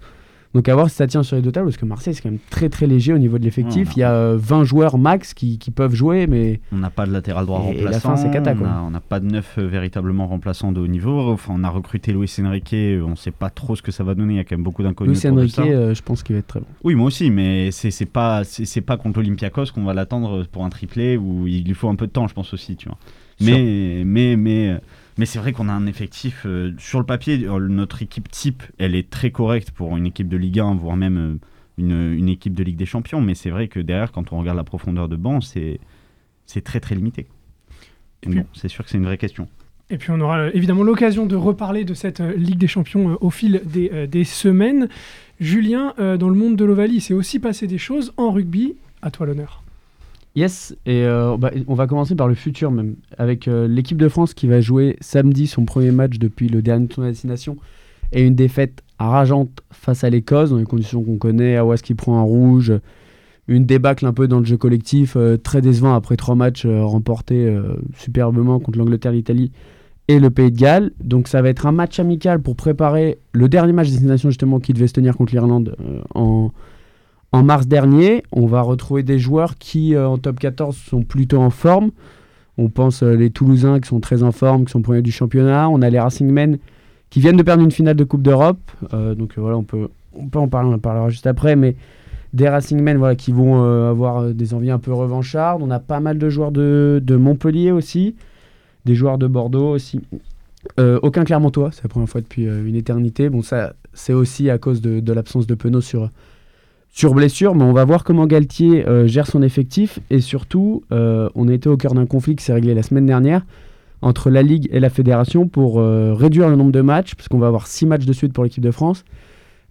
Donc à voir si ça tient sur les deux tables, parce que Marseille c'est quand même très très léger au niveau de l'effectif. Ouais, Il y a euh, 20 joueurs max qui, qui peuvent jouer, mais On n'a pas de latéral droit Et- et la remplaçant. fin, c'est cata, on n'a pas de neuf euh, véritablement remplaçant de haut niveau. Enfin, on a recruté Luis Enrique. euh, On ne sait pas trop ce que ça va donner. Il y a quand même beaucoup d'inconnus. Luis Enrique, euh, je pense qu'il va être très bon. Oui, moi aussi, mais c'est pas c'est c'est pas contre l'Olympiakos qu'on va l'attendre pour un triplé où il lui faut un peu de temps, je pense aussi, tu vois. Mais mais mais euh, mais c'est vrai qu'on a un effectif euh, sur le papier. euh, Notre équipe type, elle est très correcte pour une équipe de Ligue 1, voire même euh, une, une équipe de Ligue des Champions. Mais c'est vrai que derrière, quand on regarde la profondeur de banc, c'est c'est très très limité. Et bon, c'est sûr que c'est une vraie question. Et puis on aura évidemment l'occasion de reparler de cette Ligue des Champions au fil des, des semaines. Julien, dans le monde de l'Ovalie, il s'est aussi passé des choses en rugby. À toi l'honneur. Yes, et euh, bah, on va commencer par le futur même, avec euh, l'équipe de France qui va jouer samedi son premier match depuis le dernier tournoi de destination et une défaite rageante face à l'Écosse dans les conditions qu'on connaît, Awas qui prend un rouge, une débâcle un peu dans le jeu collectif, euh, très décevant après trois matchs remportés superbement contre l'Angleterre, l'Italie et le Pays de Galles. Donc ça va être un match amical pour préparer le dernier match de destination justement qui devait se tenir contre l'Irlande en, en mars dernier. On va retrouver des joueurs qui euh, en top 14 sont plutôt en forme. On pense euh, les Toulousains qui sont très en forme, qui sont premiers du championnat. On a les Racing Men qui viennent de perdre une finale de Coupe d'Europe. Euh, donc voilà, on peut, peut en parler, on en parlera juste après. Mais des Racing Men voilà, qui vont avoir des envies un peu revanchardes. On a pas mal de joueurs de, Montpellier aussi, des joueurs de Bordeaux aussi. Aucun Clermontois, c'est la première fois depuis une éternité. Bon, ça, c'est aussi à cause de, de l'absence de Penaud sur, sur blessure, mais on va voir comment Galtier euh, gère son effectif. Et surtout, euh, on était au cœur d'un conflit qui s'est réglé la semaine dernière entre la Ligue et la Fédération pour euh, réduire le nombre de matchs, parce qu'on va avoir 6 matchs de suite pour l'équipe de France.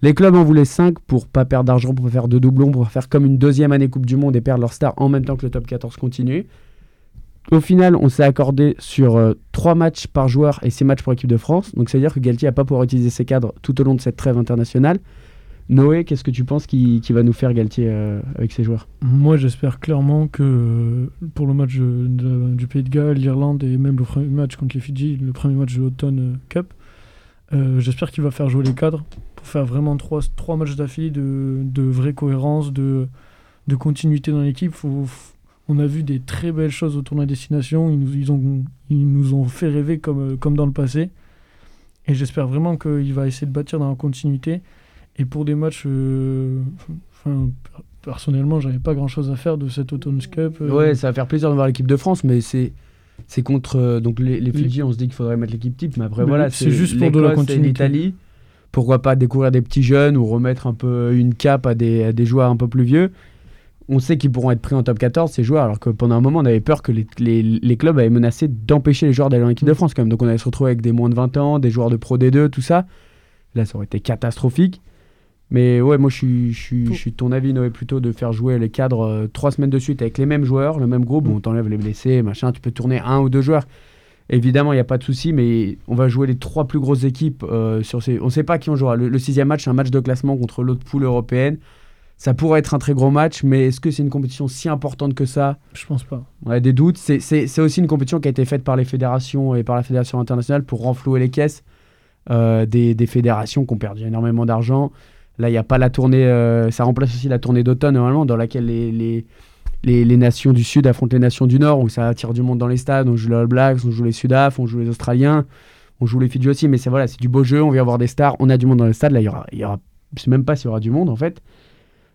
Les clubs en voulaient 5 pour pas perdre d'argent, pour faire de doublons, pour faire comme une deuxième année Coupe du Monde et perdre leur star en même temps que le top 14 continue. Au final, on s'est accordé sur 3 matchs par joueur et 6 matchs pour l'équipe de France. Donc, c'est-à-dire que Galtier n'a pas pouvoir utiliser ses cadres tout au long de cette trêve internationale. Noé, qu'est-ce que tu penses qui, va nous faire Galtier euh, avec ses joueurs? Moi, j'espère clairement que euh, pour le match du Pays de Galles, l'Irlande et même le premier match contre les Fidji, le premier match de l'Automne euh, Cup, j'espère qu'il va faire jouer les cadres pour faire vraiment trois, trois matchs d'affilée de, de vraie cohérence, de, de continuité dans l'équipe. On a vu des très belles choses au tournoi destination. Ils nous, ils ont, ils nous ont fait rêver comme, comme dans le passé. Et j'espère vraiment qu'il va essayer de bâtir dans la continuité. Et pour des matchs, euh, enfin, personnellement, j'avais pas grand chose à faire de cette Autumn Cup. euh, Ouais, ça va faire plaisir de voir l'équipe de France, mais c'est c'est contre euh, donc les, les Fidji. On se dit qu'il faudrait mettre l'équipe type, mais après Mais voilà, c'est juste pour de la continuité. l'Italie. Pourquoi pas découvrir des petits jeunes ou remettre un peu une cape à des, à des joueurs un peu plus vieux On sait qu'ils pourront être pris en top 14 ces joueurs, alors que pendant un moment on avait peur que les, les, les clubs avaient menacé d'empêcher les joueurs d'aller en équipe de France quand même. Donc on allait se retrouver avec des moins de 20 ans, des joueurs de Pro D2, tout ça. Là, ça aurait été catastrophique. Mais ouais, moi je suis, je suis, je suis de ton avis, Noé, plutôt de faire jouer les cadres euh, trois semaines de suite avec les mêmes joueurs, le même groupe. Bon, t'enlèves les blessés, machin, tu peux tourner un ou deux joueurs. Évidemment, il n'y a pas de souci, mais on va jouer les trois plus grosses équipes euh, sur ces. On ne sait pas qui on jouera. Le, le sixième match, c'est un match de classement contre l'autre poule européenne. Ça pourrait être un très gros match, mais est-ce que c'est une compétition si importante que ça? Je pense pas. On a des doutes. C'est- aussi une compétition qui a été faite par les fédérations et par la fédération internationale pour renflouer les caisses euh, des, des fédérations qui ont perdu énormément d'argent. Là, il n'y a pas la tournée. euh, ça remplace aussi la tournée d'automne, normalement, dans laquelle les, les, les, nations du Sud affrontent les nations du Nord, où ça attire du monde dans les stades. On joue les All Blacks, on joue les Sudaf, on joue les Australiens, on joue les Fidji aussi. Mais c'est voilà, c'est du beau jeu. On vient voir des stars. On a du monde dans les stades. Là, il y aura, y aura je sais même pas s'il y aura du monde, en fait.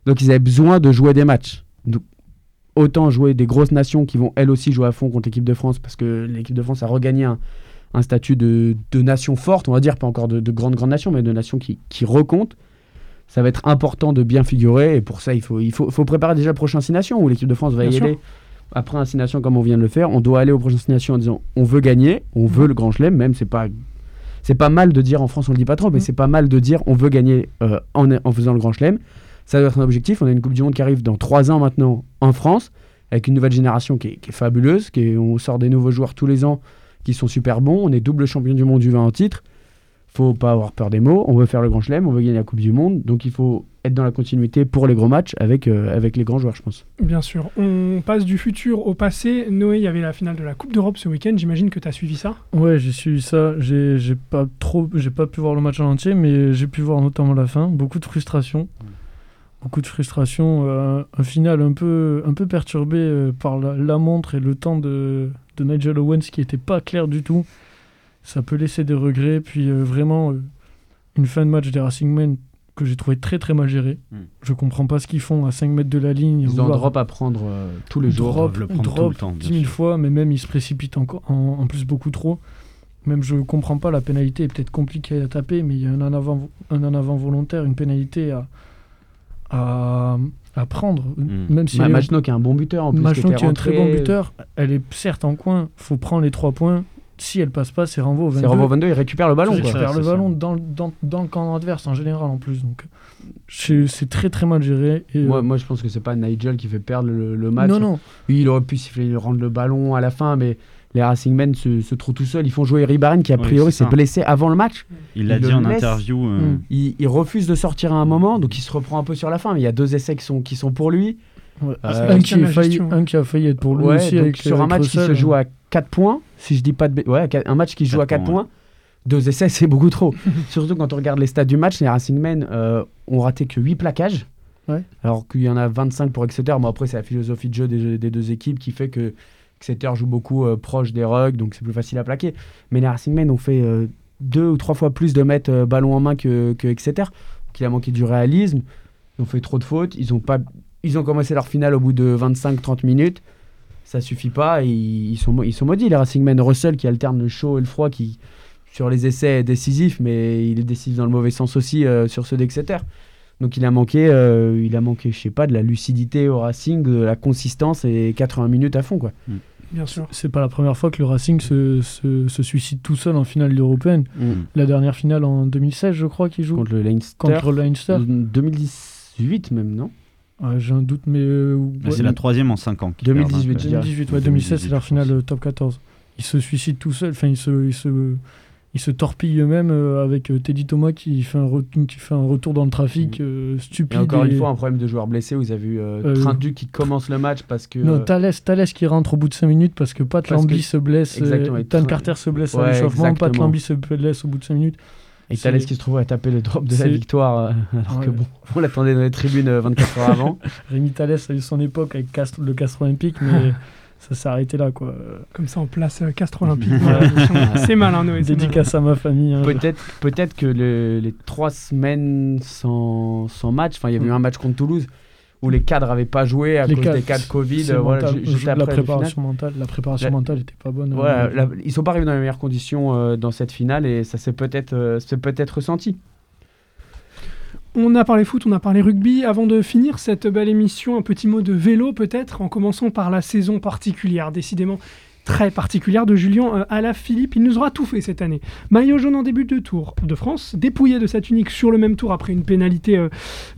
Donc, ils avaient besoin de jouer des matchs. Donc, autant jouer des grosses nations qui vont elles aussi jouer à fond contre l'équipe de France parce que l'équipe de France a regagné un, un statut de, de nation forte, on va dire, pas encore de, de grande grande nation, mais de nation qui, qui recompte. Ça va être important de bien figurer et pour ça, il faut, il faut, faut préparer déjà le prochain Six Nations où l'équipe de France va Bien y sûr. aller. Après un Six Nations comme on vient de le faire, on doit aller au prochain Six Nations en disant on veut gagner, on veut le Grand Chelem, même c'est pas c'est pas mal de dire en France on le dit pas trop, mais c'est pas mal de dire on veut gagner euh, en, en faisant le Grand Chelem. Ça doit être un objectif. On a une Coupe du Monde qui arrive dans trois ans maintenant en France avec une nouvelle génération qui est, qui est fabuleuse, qui est- on sort des nouveaux joueurs tous les ans qui sont super bons. On est double champion du monde du 20 en titre. Faut pas avoir peur des mots. On veut faire le grand chelem, on veut gagner la Coupe du Monde. Donc il faut être dans la continuité pour les gros matchs avec, euh, avec les grands joueurs, je pense. Bien sûr. On passe du futur au passé. Noé, il y avait la finale de la Coupe d'Europe ce week-end. J'imagine que tu as suivi ça. Ouais, j'ai suivi ça. J'ai j'ai pas trop, j'ai pas pu voir le match en entier, mais j'ai pu voir notamment la fin. Beaucoup de frustration, beaucoup de frustration. euh, un final un peu, un peu perturbé euh, par la, la montre et le temps de, de Nigel Owens qui était pas clair du tout. Ça peut laisser des regrets. Puis euh, vraiment euh, une fin de match des Racing Men que j'ai trouvé très très mal gérée. Mm. Je comprends pas ce qu'ils font à 5 mètres de la ligne. Ils ont drop à prendre euh, tous les jours. drop, le prendre tout drop le temps, bien 10 000 sûr. fois, mais même il se précipite encore, en, en plus beaucoup trop. Même je comprends pas, la pénalité est peut-être compliquée à taper, mais il y a un en avant, un en avant volontaire, une pénalité à, à, à prendre. Mm. Même si est- Machno qui est un bon buteur en plus. Machno qui est un très bon buteur, elle est certes en coin, faut prendre les 3 points. Si elle passe pas, c'est renvoi au 22. C'est Robo 22, il récupère le ballon. Quoi. récupères Ça, le ballon dans, dans, dans le camp adverse en général en plus. Donc c'est très très mal géré. Et, Moi, euh, moi, je pense que c'est pas Nigel qui fait perdre le, le match. non, non, Oui, il aurait pu siffler, rendre le ballon à la fin, mais les Racing Men se, se trouvent tout seuls. Ils font jouer Ribaren qui, a priori, s'est blessé avant le match. Il l'a Il dit en laisse. interview. euh, Mm. Il, il refuse de sortir à un moment, donc il se reprend un peu sur la fin. Mais il y a deux essais qui sont, qui sont pour lui. Ouais. Euh, un, qui failli, un qui a failli être pour lui Ouais, aussi. donc avec, sur un match qui Russell. se joue à 4 points, si je dis pas de ouais, un match qui se joue à 4 Quatre points, points, deux essais, c'est beaucoup trop. Surtout quand on regarde les stats du match, les Racing Men euh, ont raté que 8 plaquages. Ouais. Alors qu'il y en a 25 pour Exeter. Bon, après, c'est la philosophie de jeu des, des deux équipes qui fait que Exeter joue beaucoup euh, proche des rugs, donc c'est plus facile à plaquer. Mais les Racing Men ont fait euh, deux ou trois fois plus de mètres euh, ballon en main que, que Exeter. Donc il a manqué du réalisme. Ils ont fait trop de fautes. Ils ont, pas, ils ont commencé leur finale au bout de 25-30 minutes. Ça suffit pas. Et ils, sont, ils sont maudits, les Racing Men. Russell qui alterne le chaud et le froid, qui sur les essais est décisif, mais il est décisif dans le mauvais sens aussi euh, sur ceux d'Exeter. Donc il a manqué, euh, il a manqué, je sais pas, de la lucidité au Racing, de la consistance et 80 minutes à fond quoi. Bien sûr. C'est pas la première fois que le Racing se, se, se suicide tout seul en finale européenne. La dernière finale en 2016, je crois, qu'il joue Contre le Leinster. contre le Leinster. 2018 même, non? Ouais, J'ai un doute, mais. euh, ouais, c'est la troisième en 5 ans. qu'ils 2018, perdent, je hein. dirais. 2018, ouais, 2016, c'est 2018, leur finale euh, top 14. Ils se suicident tout seuls, enfin, ils se, ils se, ils se torpillent eux-mêmes euh, avec euh, Teddy Thomas qui fait, un re- qui fait un retour dans le trafic euh, Et stupide. encore une et- fois, un problème de joueurs blessés. Vous avez vu Trindu qui commence le match parce que. Non, Thales, Thales qui rentre au bout de 5 minutes parce que Pat Parce Lambie que- se blesse, Exactement, et Tan Carter se blesse à l'échauffement, Pat. Lambie se blesse au bout de 5 minutes. Et Thalès qui se trouve à taper le drop de la victoire, euh, alors que bon, on l'attendait dans les tribunes euh, 24 heures avant. Rémi Thales a eu son époque avec le Castres Olympique, mais ça s'est arrêté là. quoi. Comme ça, on place euh, Castres Olympique. dans la mission. c'est malin, Noé. Dédicace à ma famille. hein. Peut-être peut-être que le- les trois semaines sans, sans match, enfin il y avait eu un match contre Toulouse où les cadres n'avaient pas joué à Les cause cadres, des cas de Covid. C'est voilà, mental. ju- juste la après préparation mentale. La préparation La- mentale était pas bonne. Voilà, Euh, la- ils sont pas arrivés dans les meilleures conditions euh, dans cette finale et ça s'est peut-être euh, s'est peut-être ressenti. On a parlé foot, on a parlé rugby. Avant de finir cette belle émission, un petit mot de vélo peut-être, en commençant par la saison particulière, décidément très particulière de Julien euh, Alaphilippe. Il nous aura tout fait cette année. Maillot jaune en début de tour de France, dépouillé de sa tunique sur le même tour après une pénalité euh,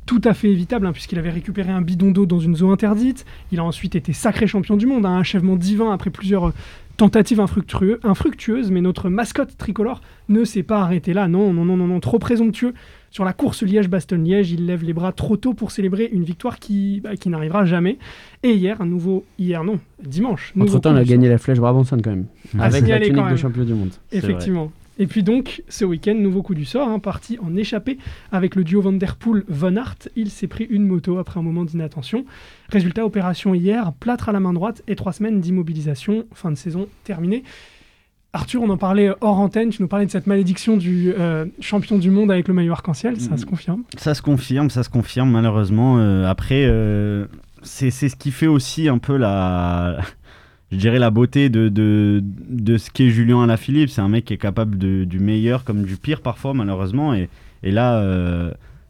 tout à fait évitable, hein, puisqu'il avait récupéré un bidon d'eau dans une zone interdite. Il a ensuite été sacré champion du monde, un achèvement divin après plusieurs... euh, Tentative infructueux- infructueuse, mais notre mascotte tricolore ne s'est pas arrêté là. Non, non, non, non, non, trop présomptueux Sur la course Liège-Bastogne-Liège, il lève les bras trop tôt pour célébrer une victoire qui, bah, qui n'arrivera jamais. Et hier, un nouveau. Hier, non, dimanche. Entre-temps, il a gagné la flèche Brabançonne quand même. Avec la signaler quand tunique de champion du monde. Effectivement. Et puis donc, ce week-end, nouveau coup du sort, hein, parti en échappée avec le duo Van Der Poel-Von Aert. Il s'est pris une moto après un moment d'inattention. Résultat, opération hier, plâtre à la main droite et trois semaines d'immobilisation. Fin de saison terminée. Arthur, on en parlait hors antenne, tu nous parlais de cette malédiction du euh, champion du monde avec le maillot arc-en-ciel, ça Mhm. se confirme. Ça se confirme, ça se confirme malheureusement. Euh, après, euh, c'est c'est ce qui fait aussi un peu la, je dirais la beauté de, de, de ce qu'est Julien Alaphilippe. C'est un mec qui est capable de, du meilleur comme du pire parfois malheureusement. Et, et là,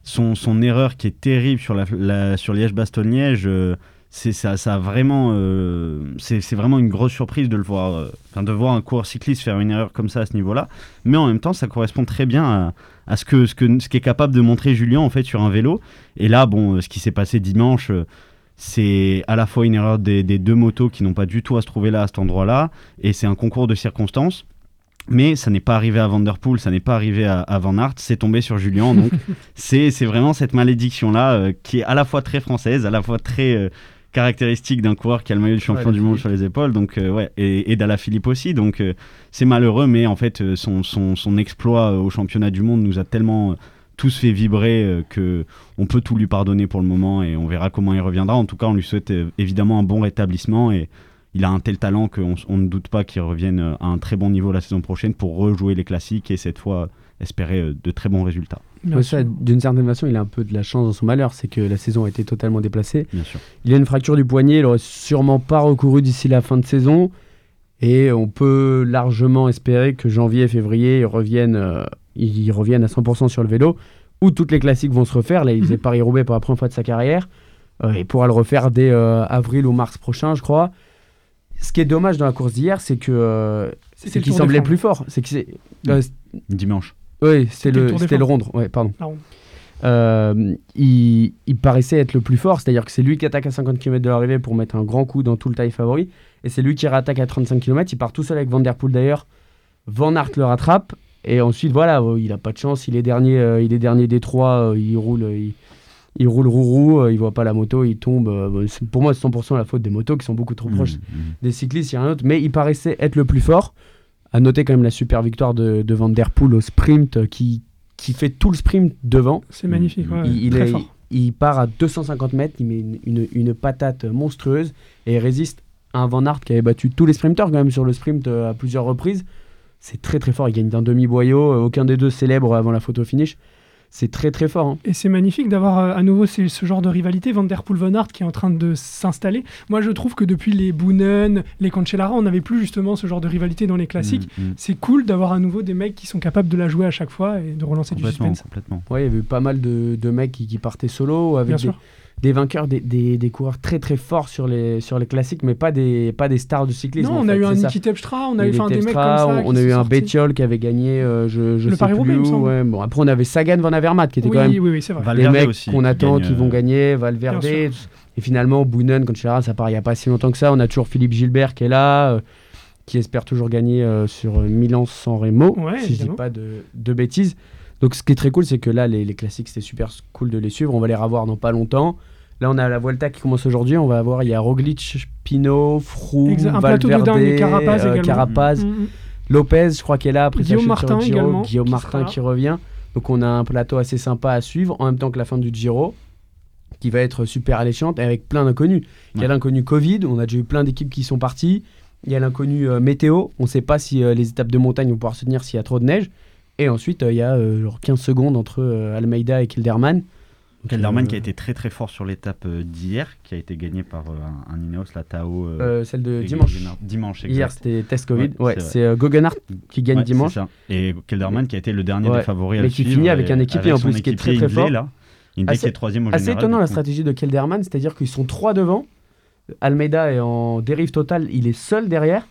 son, son erreur qui est terrible sur, la, la- sur Liège-Bastogne-Liège, euh, c'est ça, ça a vraiment, euh, c'est c'est vraiment une grosse surprise de le voir, euh, de voir un coureur cycliste faire une erreur comme ça à ce niveau-là. Mais en même temps, ça correspond très bien à, à ce que ce que ce qu'est capable de montrer Julien en fait sur un vélo. Et là, bon, euh, ce qui s'est passé dimanche, c'est à la fois une erreur des, des deux motos qui n'ont pas du tout à se trouver là à cet endroit-là, et c'est un concours de circonstances. Mais ça n'est pas arrivé à Vanderpool, ça n'est pas arrivé à, à Van Aert, c'est tombé sur Julien. Donc c'est c'est vraiment cette malédiction-là euh, qui est à la fois très française, à la fois très euh, caractéristique d'un coureur qui a le maillot de champion Ouais, du monde sur les épaules. Donc euh, ouais, et, et Philippe aussi. Donc euh, c'est malheureux, mais en fait euh, son, son, son exploit au championnat du monde nous a tellement tous fait vibrer que on peut tout lui pardonner pour le moment et on verra comment il reviendra. En tout cas, on lui souhaite évidemment un bon rétablissement et il a un tel talent qu'on on ne doute pas qu'il revienne à un très bon niveau la saison prochaine pour rejouer les classiques et cette fois espérer euh, de très bons résultats. Ouais, ça, D'une certaine façon, il a un peu de la chance dans son malheur, c'est que la saison a été totalement déplacée. Bien sûr. Il a une fracture du poignet, il aurait sûrement pas recouru d'ici la fin de saison. Et on peut largement espérer que janvier et février, ils reviennent, euh, ils reviennent à 100% sur le vélo, où toutes les classiques vont se refaire. Là, il faisait Paris-Roubaix pour la première fois de sa carrière. Euh, il pourra le refaire dès euh, avril ou mars prochain, je crois. Ce qui est dommage dans la course d'hier, c'est que euh, c'est qu'il semblait plus fort. C'est que c'est, euh, Dimanche. Oui, c'était le le, le rondre. Ouais, pardon. Euh, il, il paraissait être le plus fort, c'est-à-dire que c'est lui qui attaque à 50 km de l'arrivée pour mettre un grand coup dans tout le taille favori, et c'est lui qui rattaque à 35 km. Il part tout seul avec Van Der Poel d'ailleurs. Van Aert le rattrape, et ensuite voilà, euh, il a pas de chance, il est dernier, euh, il est dernier des trois, euh, il roule, il, il roule rourou, euh, il voit pas la moto, il tombe. euh, pour moi, c'est 100% la faute des motos qui sont beaucoup trop proches Mmh, mmh. des cyclistes, il y a un autre, mais il paraissait être le plus fort. À noter quand même la super victoire de, de Van Der Poel au sprint euh, qui, qui fait tout le sprint devant. C'est magnifique. ouais, il, il très est- fort. il part à 250 mètres, il met une, une- une patate monstrueuse et il résiste à un Van Aert qui avait battu tous les sprinteurs quand même sur le sprint euh, à plusieurs reprises. C'est très très fort, il gagne d'un demi-boyau, euh, aucun des deux célèbre avant la photo finish. C'est très très fort. hein. Et c'est magnifique d'avoir euh, à nouveau ce, ce genre de rivalité. Van Der Poel Van Aert qui est en train de s'installer. Moi, je trouve que depuis les Boonen, les Cancellara, on n'avait plus justement ce genre de rivalité dans les classiques. Mmh, mmh. C'est cool d'avoir à nouveau des mecs qui sont capables de la jouer à chaque fois et de relancer du suspense. complètement. Ouais, il y avait eu pas mal de, de mecs qui, qui partaient solo avec Bien des, sûr. Des vainqueurs, des, des- des coureurs très très forts sur les, sur les classiques, mais pas des, pas des stars du cyclisme. Non, en on a fait, eu un. Niki Terpstra, on a eu avait enfin, des mecs comme Terpstra, ça. on, qui on a sont eu un. Bétiol qui avait gagné, euh, je, je Le sais plus où, ouais. Bon, après, on avait Sagan Van Avermaet qui était Oui, quand même oui, oui, c'est vrai. Valverde des mecs aussi, qu'on attend, gagne, qui vont euh, gagner, Valverde. Et finalement, Boonen, quand ça part il n'y a pas si longtemps que ça. On a toujours Philippe Gilbert qui est là, euh, qui espère toujours gagner euh, sur Milan-San Remo, Ouais, si je dis évidemment. pas de, de bêtises. Donc, ce qui est très cool, c'est que là, les, les classiques, c'était super cool de les suivre. On va les revoir dans pas longtemps. Là, on a la Vuelta qui commence aujourd'hui. On va avoir, il y a Roglic, Pinot, Froome, Exact, un plateau de Valverde, dingue, Carapaz euh. Carapaz. Mm, mm. Lopez, je crois qu'elle est là après Guillaume Martin Giro. également, Guillaume qui Martin qui revient. Donc on a un plateau assez sympa à suivre en même temps que la fin du Giro qui va être super alléchante avec plein d'inconnus. Il y a l'inconnu Covid, on a déjà eu plein d'équipes qui sont parties. Il y a l'inconnu euh, météo, on ne sait pas si euh, les étapes de montagne vont pouvoir se tenir s'il y a trop de neige. Et ensuite, euh, il y a euh, genre 15 secondes entre euh, Almeida et Kilderman. Kelderman euh, qui a été très très fort sur l'étape euh, d'hier, qui a été gagnée par euh, un, un Ineos, la Tao. euh, euh, celle de dimanche. Guggenhardt. Dimanche, Hier, exact. c'était test Covid. Ouais, Ouais, c'est euh, Guggenhardt qui gagne Ouais, dimanche. ça. Et Kelderman qui a été le dernier Ouais. des favoris à Mais le qui finit avec un équipier, en plus, qui est très, très fort. Là. Hindley Assez- qui est troisième au Assez général. étonnant du la stratégie de Kelderman, c'est-à-dire qu'ils sont trois devant. Almeida est en dérive totale, il est seul derrière.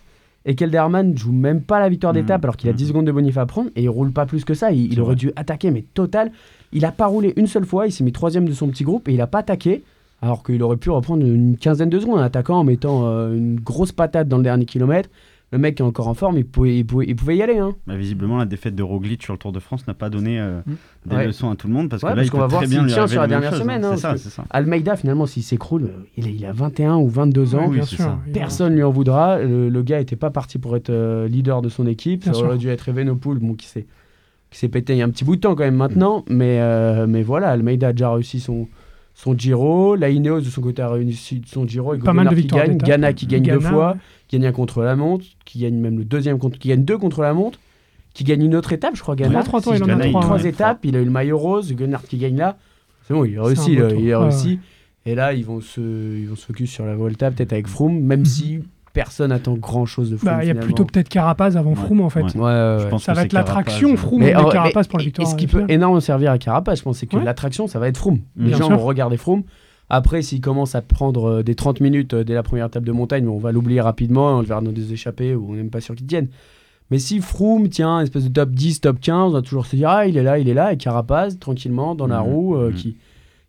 Et Kelderman joue même pas la victoire d'étape alors qu'il a mhm. 10 secondes de bonif à prendre et il roule pas plus que ça. Il, aurait vrai. dû attaquer, mais total. Il a pas roulé une seule fois, il s'est mis troisième de son petit groupe et il a pas attaqué. Alors qu'il aurait pu reprendre une quinzaine de secondes en attaquant, en mettant euh, une grosse patate dans le dernier kilomètre, le mec est encore en forme, il pouvait, il pouvait, il pouvait y aller. Hein. Bah, visiblement, la défaite de Roglic sur le Tour de France n'a pas donné euh, Mm. des Ouais. leçons à tout le monde parce que Ouais, là, parce il qu'on peut va voir très s'il bien lui tient sur la dernière chose, semaine, hein. hein, C'est ça, parce c'est ça. Almeida, finalement, s'il s'écroule, il, a- il a 21 ou 22 ans. Oui, sûr. Personne lui en voudra. Le, le gars n'était pas parti pour être euh, leader de son équipe. Bien ça sûr. aurait dû être Evenepoel, bon, qui s'est qui s'est pété il y a un petit bout de temps quand même maintenant. Mais, euh, mais voilà, Almeida a déjà réussi son, son Giro. La Ineos, de son côté, a réussi son Giro. Et Pas mal de Goodenough qui victoires gagne. Ghana qui gagne deux fois. Qui gagne un contre la montre. Qui gagne même le deuxième contre. Qui gagne deux contre la montre. Qui gagne une autre étape, je crois. Ghana. Trois, Si il en a gagne trois, trois ouais. étapes. Il a eu le maillot rose. Gunnar qui gagne là. C'est bon, il a réussi. là, tour. il a Ouais, réussi. Et là, ils vont se, ils vont se focus sur la Volta, peut-être avec Froome, même Mhm. si personne attend grand chose de Froome. Bah, il y a finalement. plutôt peut-être Carapaz avant Ouais. Froome en fait. Ouais. Ouais, ouais, Je pense Ça que va c'est être l'attraction Carapaz. Froome Mais, et en- Carapaz pour la et victoire. ce qui peut énormément servir à Carapace, je pense, que Ouais. l'attraction, ça va être Froome. Les gens sûr. vont regarder Froome. Après, s'il commence à prendre euh, des 30 minutes euh, dès la première étape de montagne, on va l'oublier rapidement, on le verra dans des échappées où on n'est même pas sûr qu'il tienne. Mais si Froome tient une espèce de top 10, top 15, on va toujours se dire ah il est là, il est là, et Carapace tranquillement dans la Mhm. roue euh, qui,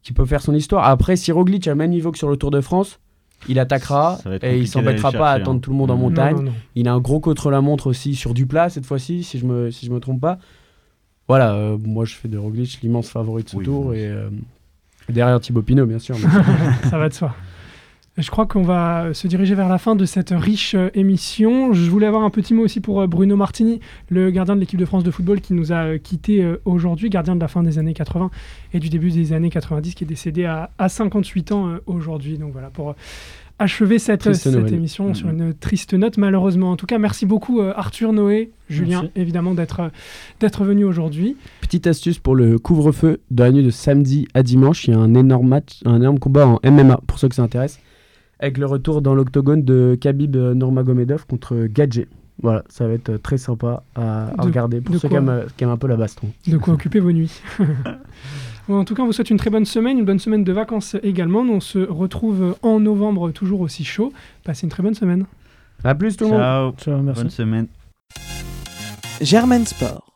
qui peut faire son histoire. Après, si Roglic a le même niveau que sur le Tour de France, il attaquera et il s'embêtera pas à attendre hein. tout le monde en montagne. Non, non, non. Il a un gros contre-la-montre aussi sur du plat cette fois-ci, si je me, si je me trompe pas. Voilà, euh, moi je fais de Roglic l'immense favori de ce Oui, tour et euh, derrière Thibaut Pinot bien sûr. mais- ça va de soi. Je crois qu'on va se diriger vers la fin de cette riche euh, émission. Je voulais avoir un petit mot aussi pour euh, Bruno Martini, le gardien de l'équipe de France de football qui nous a euh, quittés euh, aujourd'hui, gardien de la fin des années 80 et du début des années 90, qui est décédé à, à 58 ans aujourd'hui. Donc voilà, pour achever cette, émission sur Mhm. une triste note, malheureusement. En tout cas, merci beaucoup euh, Arthur, Noé, Julien, Merci. évidemment, d'être d'être venu aujourd'hui. Petite astuce pour le couvre-feu de la nuit de samedi à dimanche, il y a un énorme match, un énorme combat en MMA pour ceux que ça intéresse, avec le retour dans l'octogone de Khabib euh, Nurmagomedov contre Gadget. Voilà, ça va être euh, très sympa à, à De- regarder pour ceux qui quoi aiment, euh, qui aiment un peu la baston. De quoi occuper vos nuits. Bon, en tout cas, on vous souhaite une très bonne semaine, une bonne semaine de vacances également. Nous, on se retrouve en novembre, toujours aussi chaud. Passez une très bonne semaine. A plus tout le monde Ciao, Ciao, merci. bonne semaine. Germaine Sport.